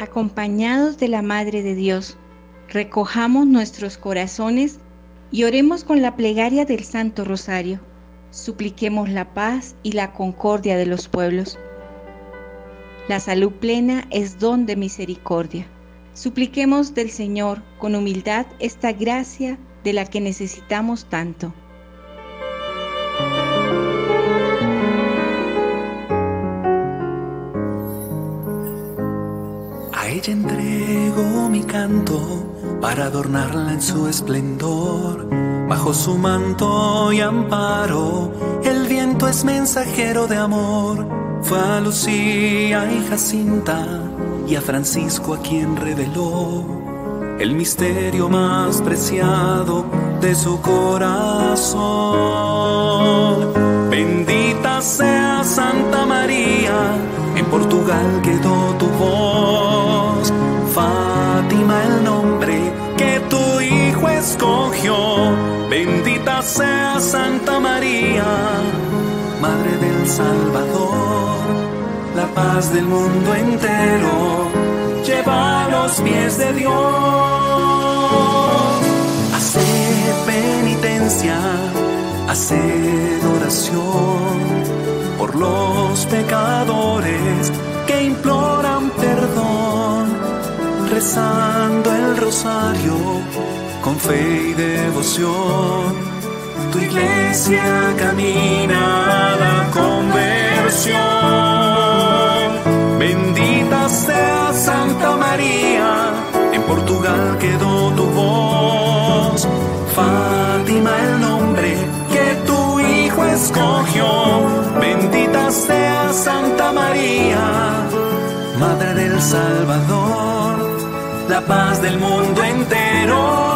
acompañados de la Madre de Dios, recojamos nuestros corazones y oremos con la plegaria del Santo Rosario. Supliquemos la paz y la concordia de los pueblos. La salud plena es don de misericordia. Supliquemos del Señor con humildad esta gracia de la que necesitamos tanto. Para adornarla en su esplendor. Bajo su manto y amparo, el viento es mensajero de amor. Fue a Lucía y Jacinta y a Francisco a quien reveló el misterio más preciado de su corazón. Bendita sea Santa María, en Portugal quedó tu voz. Escogió. Bendita sea Santa María, Madre del Salvador la paz del mundo entero lleva a los pies de Dios. Hacer penitencia, hacer oración por los pecadores que imploran perdón, rezando el rosario con fe y devoción. Tu iglesia camina a la conversión. Bendita sea Santa María, en Portugal quedó tu voz. Fátima el nombre que tu hijo escogió. Bendita sea Santa María, Madre del Salvador, la paz del mundo entero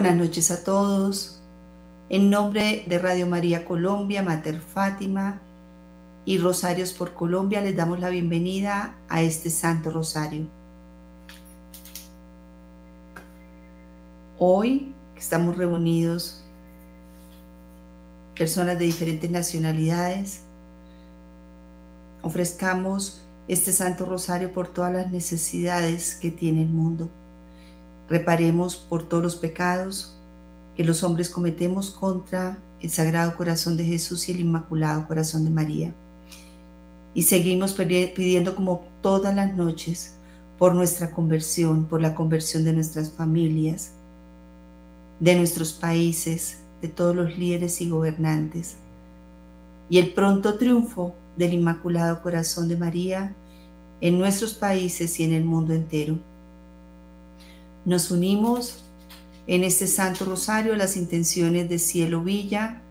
buenas noches a todos. En nombre de Radio María Colombia, Mater Fátima y Rosarios por Colombia, les damos la bienvenida a este Santo Rosario. Hoy estamos reunidos personas de diferentes nacionalidades, ofrezcamos este Santo Rosario por todas las necesidades que tiene el mundo Reparemos por todos los pecados que los hombres cometemos contra el Sagrado Corazón de Jesús y el Inmaculado Corazón de María. Y seguimos pidiendo como todas las noches por nuestra conversión, por la conversión de nuestras familias, de nuestros países, de todos los líderes y gobernantes, y el pronto triunfo del Inmaculado Corazón de María en nuestros países y en el mundo entero. Nos unimos en este Santo Rosario las intenciones de Cielo Villa,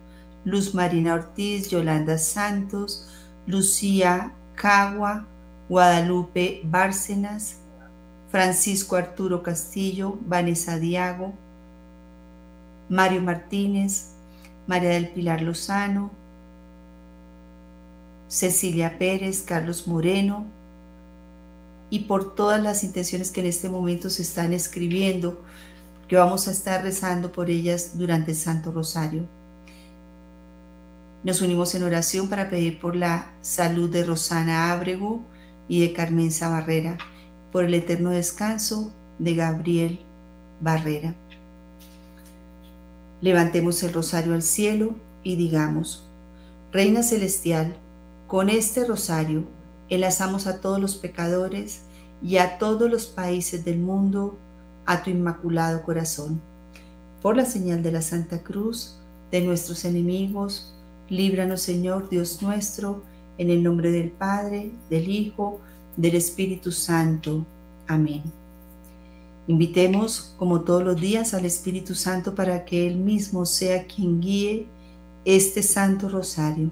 Luz Marina Ortiz, Yolanda Santos, Lucía Cagua, Guadalupe Bárcenas, Francisco Arturo Castillo, Vanessa Diago, Mario Martínez, María del Pilar Lozano, Cecilia Pérez, Carlos Moreno, y por todas las intenciones que en este momento se están escribiendo, que vamos a estar rezando por ellas durante el Santo Rosario. Nos unimos en oración para pedir por la salud de Rosana Ábrego y de Carmen Barrera, por el eterno descanso de Gabriel Barrera. Levantemos el rosario al cielo y digamos, Reina Celestial, con este rosario enlazamos a todos los pecadores y a todos los países del mundo a tu inmaculado corazón. Por la señal de la Santa Cruz, de nuestros enemigos, líbranos Señor Dios nuestro, en el nombre del Padre, del Hijo, del Espíritu Santo. Amén. Invitemos, como todos los días, al Espíritu Santo para que Él mismo sea quien guíe este Santo Rosario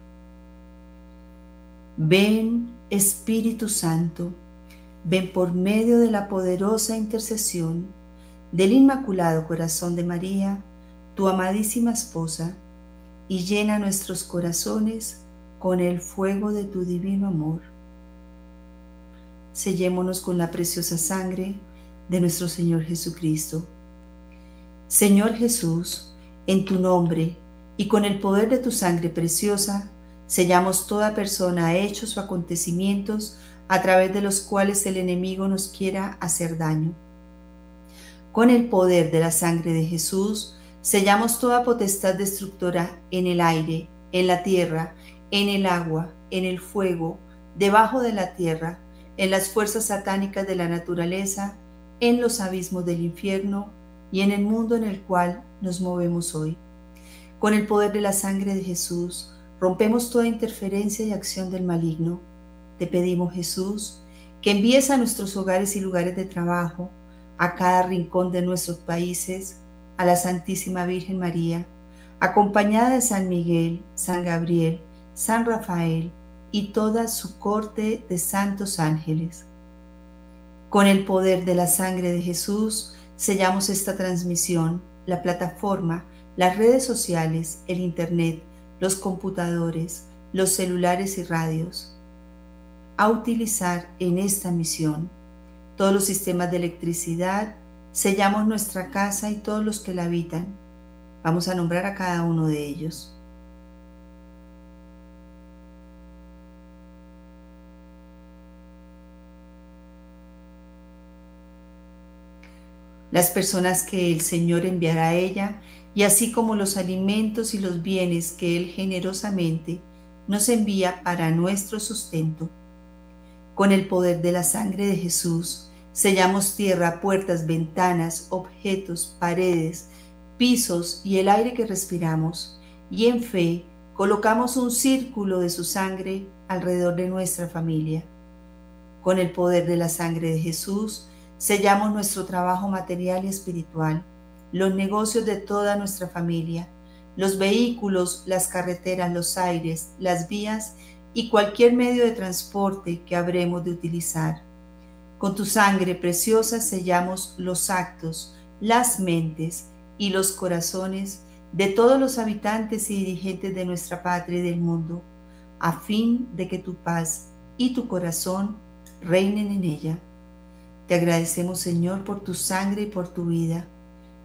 Ven Espíritu Santo, ven por medio de la poderosa intercesión del Inmaculado Corazón de María, tu amadísima esposa, y llena nuestros corazones con el fuego de tu divino amor. Sellémonos con la preciosa sangre de nuestro Señor Jesucristo. Señor Jesús, en tu nombre y con el poder de tu sangre preciosa, sellamos toda persona, hechos o acontecimientos a través de los cuales el enemigo nos quiera hacer daño. Con el poder de la sangre de Jesús, sellamos toda potestad destructora en el aire, en la tierra, en el agua, en el fuego, debajo de la tierra, en las fuerzas satánicas de la naturaleza, en los abismos del infierno y en el mundo en el cual nos movemos hoy. Con el poder de la sangre de Jesús, rompemos toda interferencia y acción del maligno. Te pedimos, Jesús, que envíes a nuestros hogares y lugares de trabajo, a cada rincón de nuestros países, a la Santísima Virgen María, acompañada de San Miguel, San Gabriel, San Rafael y toda su corte de santos ángeles. Con el poder de la sangre de Jesús sellamos esta transmisión, la plataforma, las redes sociales, el Internet, los computadores, los celulares y radios. A utilizar en esta misión todos los sistemas de electricidad, sellamos nuestra casa y todos los que la habitan. Vamos a nombrar a cada uno de ellos. Las personas que el Señor enviará a ella, y así como los alimentos y los bienes que Él generosamente nos envía para nuestro sustento. Con el poder de la sangre de Jesús, Sellamos tierra, puertas, ventanas, objetos, paredes, pisos y el aire que respiramos, y en fe colocamos un círculo de su sangre alrededor de nuestra familia. Con el poder de la sangre de Jesús, sellamos nuestro trabajo material y espiritual, los negocios de toda nuestra familia, los vehículos, las carreteras, los aires, las vías y cualquier medio de transporte que habremos de utilizar con tu sangre preciosa sellamos los actos, las mentes y los corazones de todos los habitantes y dirigentes de nuestra patria y del mundo, a fin de que tu paz y tu corazón reinen en ella. Te agradecemos, Señor, por tu sangre y por tu vida,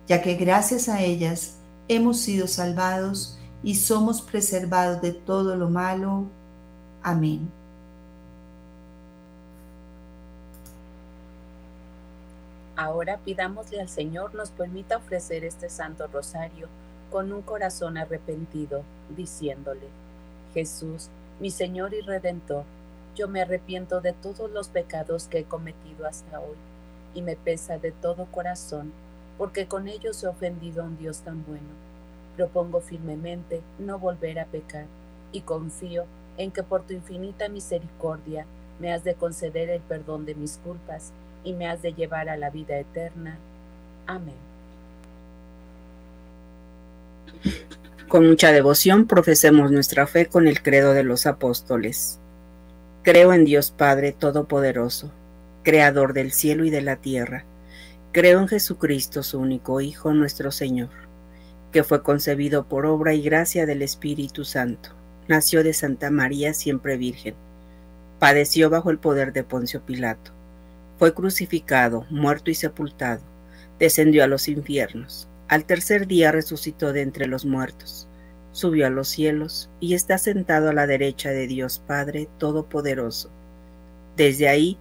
ya que gracias a ellas hemos sido salvados y somos preservados de todo lo malo. Amén. Ahora pidámosle al Señor nos permita ofrecer este Santo Rosario con un corazón arrepentido, diciéndole, Jesús, mi Señor y Redentor, yo me arrepiento de todos los pecados que he cometido hasta hoy, y me pesa de todo corazón, porque con ellos he ofendido a un Dios tan bueno. Propongo firmemente no volver a pecar, y confío en que por tu infinita misericordia me has de conceder el perdón de mis culpas y me has de llevar a la vida eterna. Amén. Con mucha devoción profesemos nuestra fe con el credo de los apóstoles. Creo en Dios Padre Todopoderoso, Creador del cielo y de la tierra. Creo en Jesucristo, su único Hijo, nuestro Señor, que fue concebido por obra y gracia del Espíritu Santo. Nació de Santa María siempre Virgen. Padeció bajo el poder de Poncio Pilato fue crucificado, muerto y sepultado, descendió a los infiernos. Al tercer día resucitó de entre los muertos, subió a los cielos y está sentado a la derecha de Dios Padre Todopoderoso. Desde ahí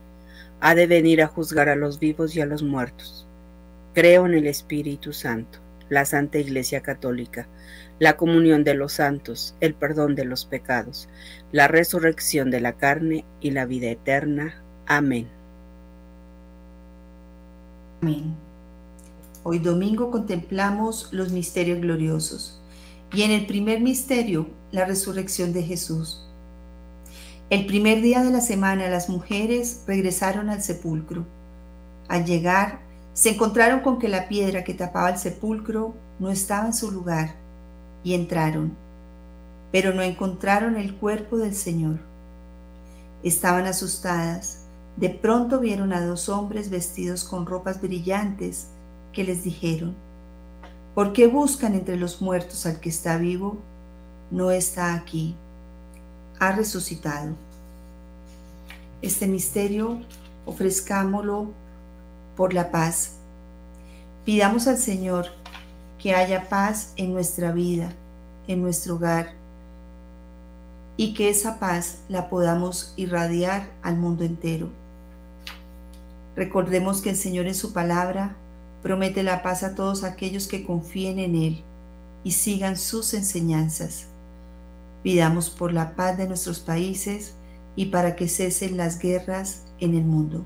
ha de venir a juzgar a los vivos y a los muertos. Creo en el Espíritu Santo, la Santa Iglesia Católica, la comunión de los santos, el perdón de los pecados, la resurrección de la carne y la vida eterna. Amén. Hoy domingo contemplamos los misterios gloriosos y en el primer misterio, la resurrección de Jesús. El primer día de la semana las mujeres regresaron al sepulcro. Al llegar, se encontraron con que la piedra que tapaba el sepulcro no estaba en su lugar y entraron, pero no encontraron el cuerpo del Señor. Estaban asustadas. De pronto vieron a dos hombres vestidos con ropas brillantes que les dijeron, ¿por qué buscan entre los muertos al que está vivo? No está aquí, ha resucitado. Este misterio ofrezcámoslo por la paz. Pidamos al Señor que haya paz en nuestra vida, en nuestro hogar, y que esa paz la podamos irradiar al mundo entero. Recordemos que el Señor en su palabra Promete la paz a todos aquellos que confíen en Él y sigan sus enseñanzas. Pidamos por la paz de nuestros países y para que cesen las guerras en el mundo.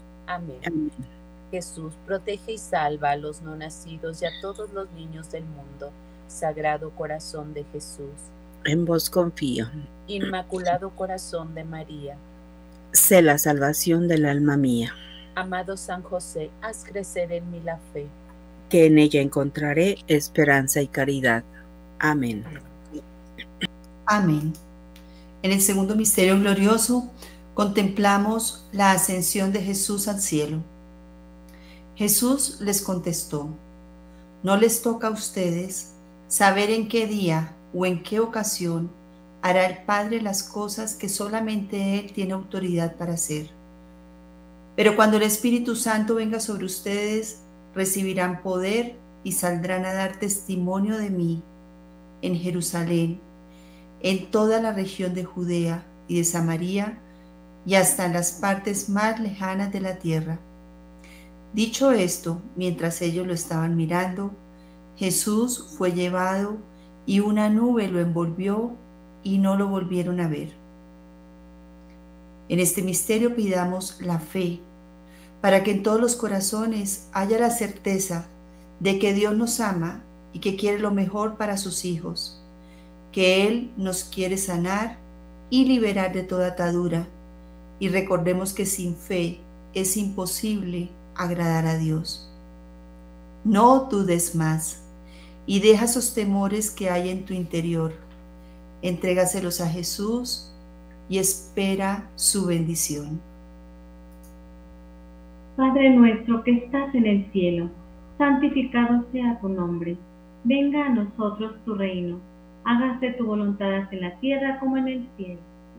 Amén. Jesús, protege y salva a los no nacidos y a todos los niños del mundo. Sagrado corazón de Jesús. En vos confío. Inmaculado corazón de María. Sé la salvación del alma mía. Amado San José, haz crecer en mí la fe. Que en ella encontraré esperanza y caridad. Amén. Amén. En el segundo misterio glorioso contemplamos la ascensión de Jesús al cielo. Jesús les contestó, no les toca a ustedes saber en qué día o en qué ocasión hará el Padre las cosas que solamente Él tiene autoridad para hacer. Pero cuando el Espíritu Santo venga sobre ustedes, recibirán poder y saldrán a dar testimonio de mí en Jerusalén, en toda la región de Judea y de Samaria, y hasta en las partes más lejanas de la tierra. Dicho esto, mientras ellos lo estaban mirando, Jesús fue llevado y una nube lo envolvió y no lo volvieron a ver. En este misterio pidamos la fe para que en todos los corazones haya la certeza de que Dios nos ama y que quiere lo mejor para sus hijos, que Él nos quiere sanar y liberar de toda atadura. Y recordemos que sin fe es imposible agradar a Dios. No dudes más y deja esos temores que hay en tu interior. Entrégaselos a Jesús y espera su bendición. Padre nuestro que estás en el cielo, santificado sea tu nombre. Venga a nosotros tu reino. Hágase tu voluntad en la tierra como en el cielo.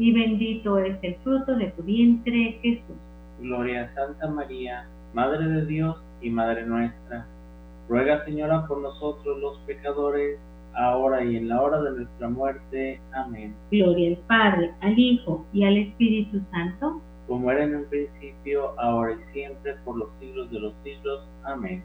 y bendito es el fruto de tu vientre, Jesús. Gloria a Santa María, Madre de Dios y Madre nuestra. Ruega Señora por nosotros los pecadores, ahora y en la hora de nuestra muerte. Amén. Gloria al Padre, al Hijo y al Espíritu Santo. Como era en un principio, ahora y siempre, por los siglos de los siglos. Amén.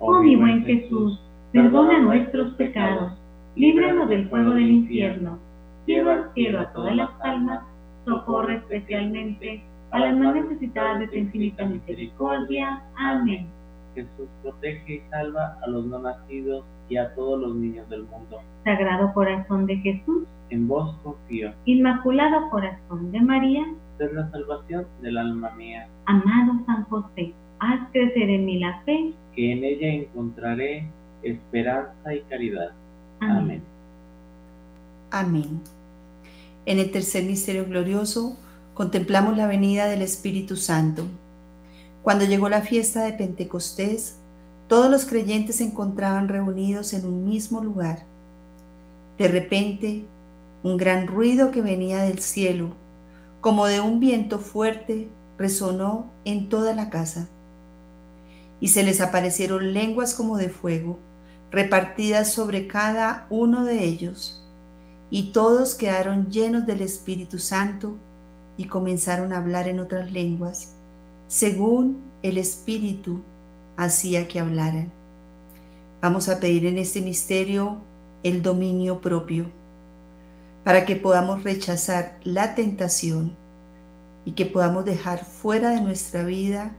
Oh, mi buen Jesús, perdona nuestros pecados, líbranos del fuego del infierno, lleva al cielo a todas las almas, socorre especialmente a las más necesitadas de tu infinita misericordia. Amén. Jesús protege y salva a los no nacidos y a todos los niños del mundo. Sagrado corazón de Jesús, En vos confío, Inmaculado corazón de María, ser la salvación del alma mía, amado San José, haz crecer en mí la fe. que en ella encontraré esperanza y caridad. Amén. Amén. En el tercer misterio glorioso contemplamos la venida del Espíritu Santo. Cuando llegó la fiesta de Pentecostés, todos los creyentes se encontraban reunidos en un mismo lugar. De repente, un gran ruido que venía del cielo, como de un viento fuerte, resonó en toda la casa. Y se les aparecieron lenguas como de fuego, repartidas sobre cada uno de ellos. Y todos quedaron llenos del Espíritu Santo y comenzaron a hablar en otras lenguas, según el Espíritu hacía que hablaran. Vamos a pedir en este misterio el dominio propio, para que podamos rechazar la tentación y que podamos dejar fuera de nuestra vida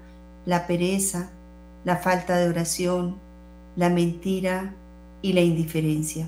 la pereza, la falta de oración, la mentira y la indiferencia.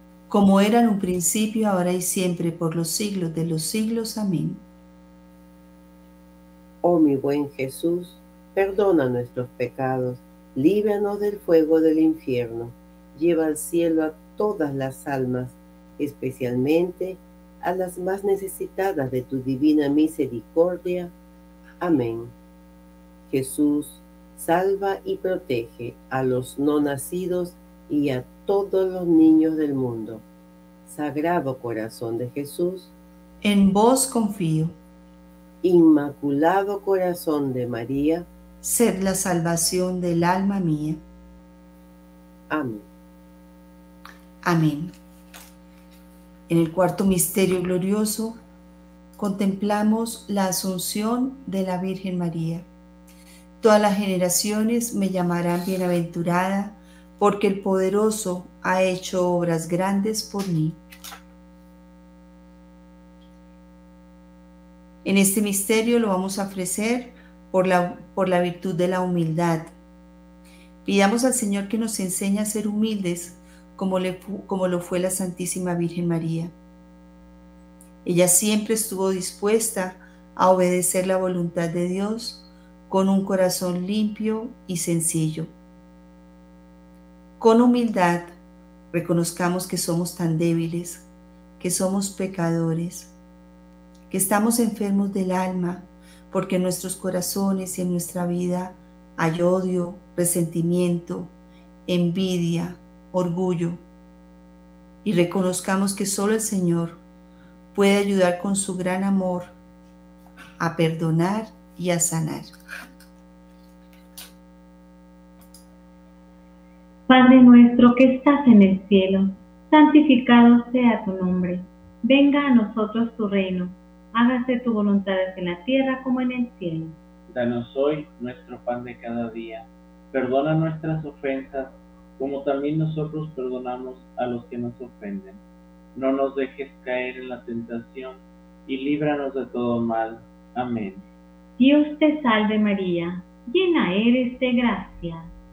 Como era en un principio, ahora y siempre, por los siglos de los siglos. Amén. Oh mi buen Jesús, perdona nuestros pecados líbranos del fuego del infierno, lleva al cielo a todas las almas, especialmente a las más necesitadas de tu divina misericordia. Amén. Jesús, salva y protege a los no nacidos y a todos los niños del mundo. Sagrado corazón de Jesús, en vos confío. Inmaculado corazón de María, sed la salvación del alma mía. Amén. Amén. En el cuarto misterio glorioso contemplamos la asunción de la Virgen María. Todas las generaciones me llamarán bienaventurada, porque el poderoso ha hecho obras grandes por mí. En este misterio lo vamos a ofrecer por la, por la virtud de la humildad. Pidamos al Señor que nos enseñe a ser humildes como, le, como lo fue la Santísima Virgen María. Ella siempre estuvo dispuesta a obedecer la voluntad de Dios con un corazón limpio y sencillo. Con humildad reconozcamos que somos tan débiles, que somos pecadores, que estamos enfermos del alma porque en nuestros corazones y en nuestra vida hay odio, resentimiento, envidia, orgullo. Y reconozcamos que solo el Señor puede ayudar con su gran amor a perdonar y a sanar. Padre nuestro que estás en el cielo, santificado sea tu nombre. Venga a nosotros tu reino hágase tu voluntad en la tierra como en el cielo. Danos hoy nuestro pan de cada día. Perdona nuestras ofensas, como también nosotros perdonamos a los que nos ofenden. No nos dejes caer en la tentación, y líbranos de todo mal. Amén. Dios te salve María, llena eres de gracia,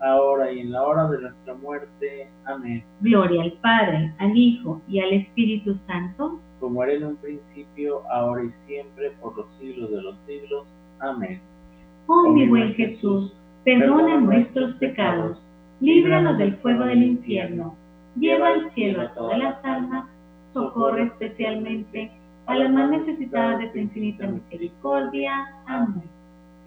ahora y en la hora de nuestra muerte. Amén. Gloria al Padre, al Hijo y al Espíritu Santo, como era en un principio, ahora y siempre, por los siglos de los siglos. Amén. Oh, mi buen Jesús, perdona nuestros pecados, líbranos del fuego del infierno, lleva al cielo a todas las almas, socorre especialmente a las más necesitadas de tu infinita misericordia. Amén.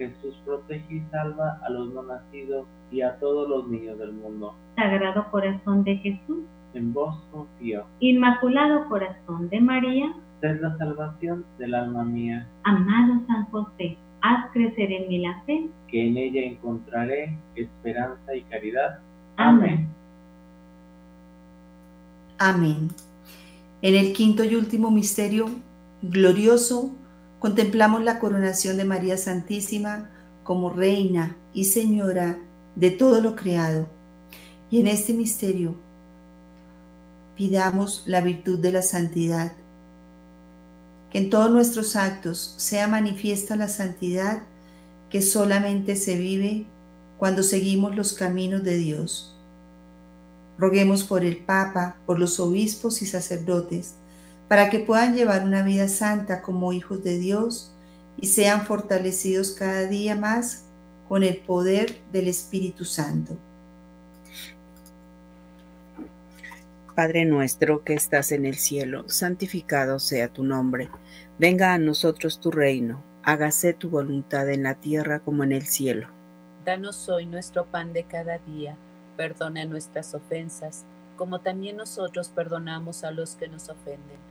Jesús protege y salva a los no nacidos y a todos los niños del mundo. Sagrado corazón de Jesús, en vos confío. Inmaculado corazón de María, sed la salvación del alma mía. Amado San José, haz crecer en mí la fe, que en ella encontraré esperanza y caridad. Amén. Amén. En el quinto y último misterio glorioso, contemplamos la coronación de María Santísima como Reina y Señora de todo lo creado. Y en este misterio pidamos la virtud de la santidad, que en todos nuestros actos sea manifiesta la santidad que solamente se vive cuando seguimos los caminos de Dios. Roguemos por el Papa, por los obispos y sacerdotes, para que puedan llevar una vida santa como hijos de Dios y sean fortalecidos cada día más con el poder del Espíritu Santo. Padre nuestro que estás en el cielo, santificado sea tu nombre. Venga a nosotros tu reino, hágase tu voluntad en la tierra como en el cielo. Danos hoy nuestro pan de cada día, perdona nuestras ofensas, como también nosotros perdonamos a los que nos ofenden.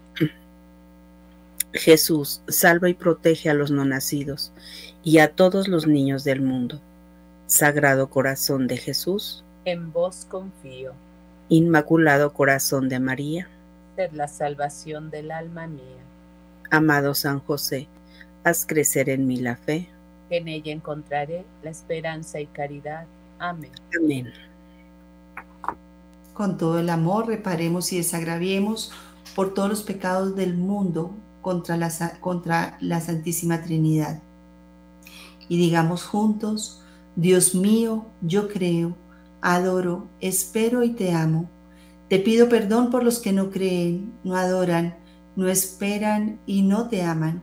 Jesús, salva y protege a los no nacidos y a todos los niños del mundo. Sagrado corazón de Jesús, en vos confío. Inmaculado corazón de María, sed la salvación del alma mía. Amado San José, haz crecer en mí la fe. En ella encontraré la esperanza y caridad. Amén. Amén. Con todo el amor reparemos y desagraviemos por todos los pecados del mundo contra la, contra la Santísima Trinidad. Y digamos juntos, Dios mío, yo creo, adoro, espero y te amo. Te pido perdón por los que no creen, no adoran, no esperan y no te aman.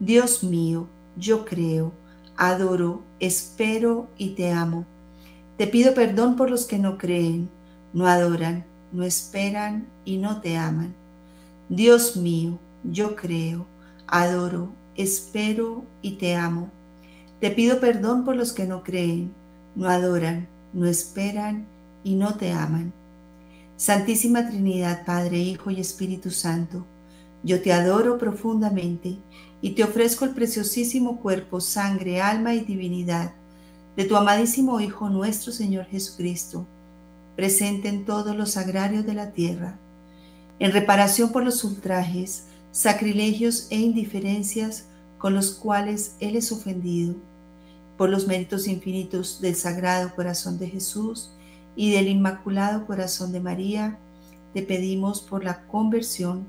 Dios mío, yo creo, adoro, espero y te amo. Te pido perdón por los que no creen, no adoran, no esperan y no te aman. Dios mío, yo creo, adoro, espero y te amo. Te pido perdón por los que no creen, no adoran, no esperan y no te aman. Santísima Trinidad, Padre, Hijo y Espíritu Santo, yo te adoro profundamente y te ofrezco el preciosísimo cuerpo, sangre, alma y divinidad de tu amadísimo Hijo nuestro Señor Jesucristo, presente en todos los agrarios de la tierra, en reparación por los ultrajes, sacrilegios e indiferencias con los cuales Él es ofendido, por los méritos infinitos del Sagrado Corazón de Jesús y del Inmaculado Corazón de María, te pedimos por la conversión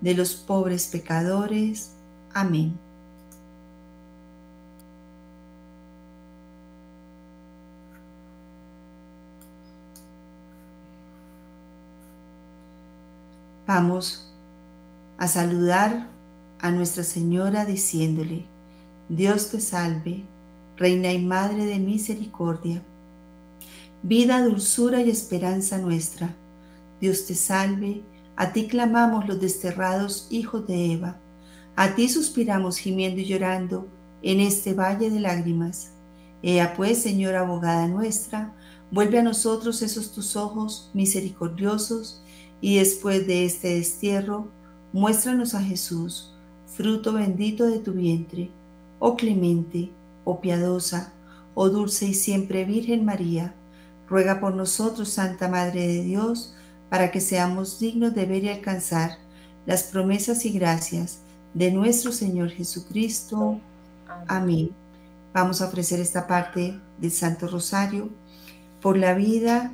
de los pobres pecadores. Amén. Vamos a saludar a Nuestra Señora diciéndole, Dios te salve, Reina y Madre de Misericordia, vida, dulzura y esperanza nuestra. Dios te salve, a ti clamamos los desterrados hijos de Eva, a ti suspiramos gimiendo y llorando en este valle de lágrimas. Ea pues, Señora abogada nuestra, vuelve a nosotros esos tus ojos misericordiosos y después de este destierro, muéstranos a Jesús, fruto bendito de tu vientre, oh clemente, oh piadosa, oh dulce y siempre Virgen María, ruega por nosotros, Santa Madre de Dios, para que seamos dignos de ver y alcanzar las promesas y gracias de nuestro Señor Jesucristo. Amén. Vamos a ofrecer esta parte del Santo Rosario por la vida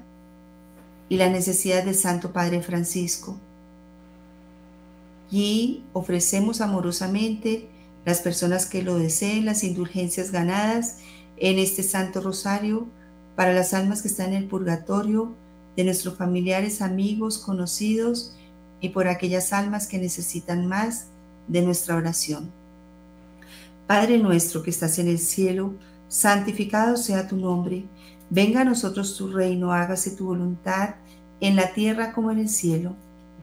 y la necesidad del Santo Padre Francisco. Y ofrecemos amorosamente las personas que lo deseen, las indulgencias ganadas en este Santo Rosario para las almas que están en el purgatorio, de nuestros familiares, amigos, conocidos y por aquellas almas que necesitan más de nuestra oración. Padre nuestro que estás en el cielo, santificado sea tu nombre, venga a nosotros tu reino, hágase tu voluntad en la tierra como en el cielo.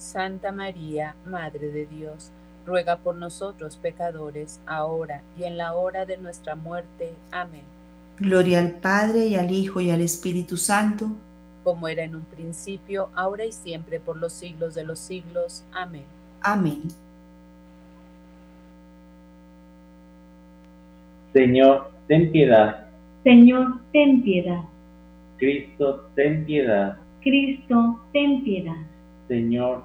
Santa María, Madre de Dios, ruega por nosotros pecadores, ahora y en la hora de nuestra muerte. Amén. Gloria al Padre y al Hijo y al Espíritu Santo como era en un principio, ahora y siempre, por los siglos de los siglos. Amén. Amén. Señor, ten piedad. Señor, ten piedad. Cristo, ten piedad. Cristo, ten piedad. Señor,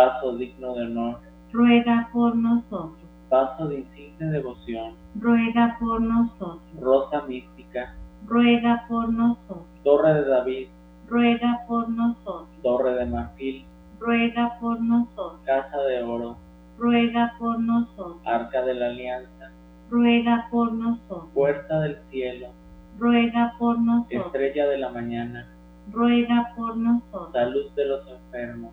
Paso digno de honor, ruega por nosotros. Paso de insigne devoción, ruega por nosotros. Rosa mística, ruega por nosotros. Torre de David, ruega por nosotros. Torre de marfil, ruega por nosotros. Casa de oro, ruega por nosotros. Arca de la Alianza, ruega por nosotros. Puerta del cielo, ruega por nosotros. Estrella de la mañana, ruega por nosotros. Salud de los enfermos,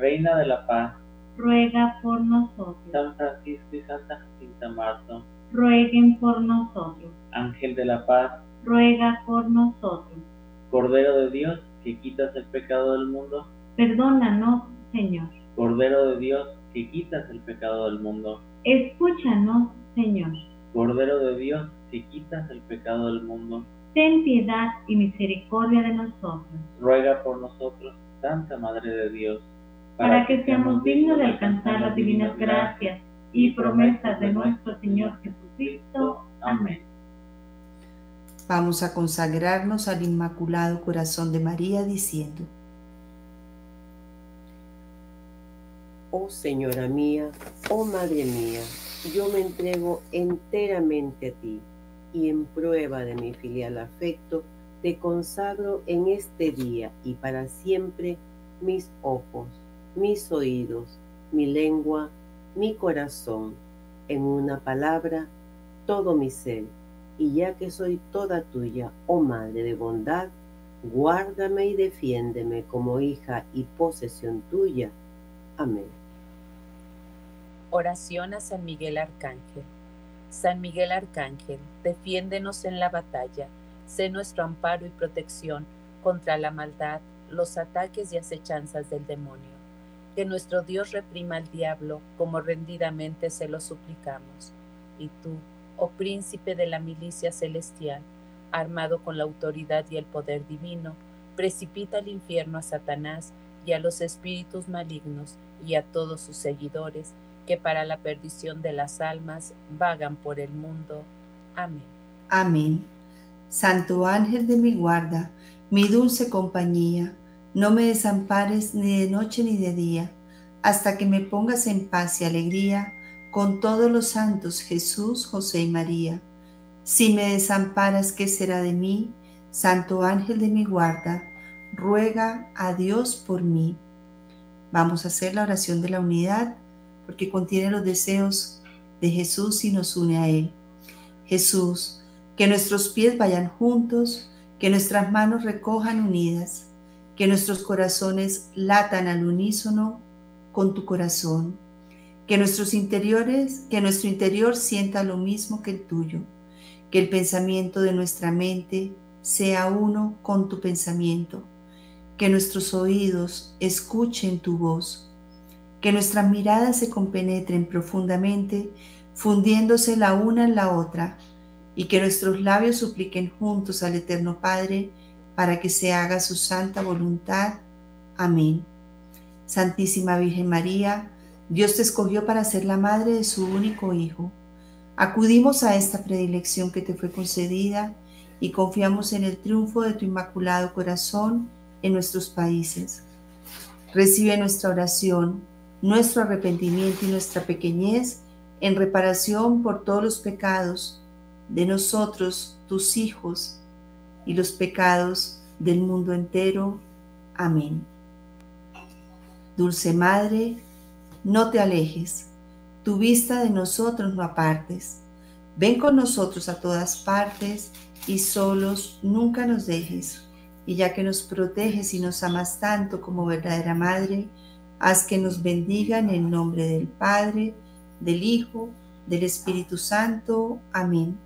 Reina de la paz, ruega por nosotros. San Francisco y Santa Jacinta Marto, rueguen por nosotros. Ángel de la paz, ruega por nosotros. Cordero de Dios, que quitas el pecado del mundo, perdónanos, Señor. Cordero de Dios, que quitas el pecado del mundo, escúchanos, Señor. Cordero de Dios, que quitas el pecado del mundo, ten piedad y misericordia de nosotros. Ruega por nosotros, Santa Madre de Dios, para, que, seamos dignos de alcanzar las divinas gracias y promesas de nuestro Señor Jesucristo. Amén. Vamos a consagrarnos al Inmaculado Corazón de María diciendo, Oh Señora mía, oh Madre mía, yo me entrego enteramente a ti y en prueba de mi filial afecto, te consagro en este día y para siempre mis ojos, mis oídos, mi lengua, mi corazón, en una palabra, todo mi ser. Y ya que soy toda tuya, oh Madre de bondad, guárdame y defiéndeme como hija y posesión tuya. Amén. Oración a San Miguel Arcángel. San Miguel Arcángel, defiéndenos en la batalla, sé nuestro amparo y protección contra la maldad, los ataques y acechanzas del demonio. Que nuestro Dios reprima al diablo como rendidamente se lo suplicamos. Y tú, oh príncipe de la milicia celestial, armado con la autoridad y el poder divino, precipita al infierno a Satanás y a los espíritus malignos y a todos sus seguidores que para la perdición de las almas vagan por el mundo. Amén. Amén. Santo ángel de mi guarda, mi dulce compañía, no me desampares ni de noche ni de día, hasta que me pongas en paz y alegría con todos los santos Jesús, José y María. Si me desamparas, ¿qué será de mí? Santo ángel de mi guarda, ruega a Dios por mí. Vamos a hacer la oración de la unidad porque contiene los deseos de Jesús y nos une a Él. Jesús, que nuestros pies vayan juntos, que nuestras manos recojan unidas, que nuestros corazones latan al unísono con tu corazón, que nuestros interiores, que nuestro interior sienta lo mismo que el tuyo, que el pensamiento de nuestra mente sea uno con tu pensamiento, que nuestros oídos escuchen tu voz, que nuestras miradas se compenetren profundamente, fundiéndose la una en la otra, y que nuestros labios supliquen juntos al Eterno Padre para que se haga su santa voluntad. Amén. Santísima Virgen María, Dios te escogió para ser la madre de su único Hijo. Acudimos a esta predilección que te fue concedida y confiamos en el triunfo de tu inmaculado corazón en nuestros países. Recibe nuestra oración, nuestro arrepentimiento y nuestra pequeñez en reparación por todos los pecados de nosotros, tus hijos, y los pecados del mundo entero. Amén. Dulce Madre, no te alejes, tu vista de nosotros no apartes. Ven con nosotros a todas partes y solos nunca nos dejes. Y ya que nos proteges y nos amas tanto como verdadera Madre, haz que nos bendiga en el nombre del Padre, del Hijo, del Espíritu Santo. Amén.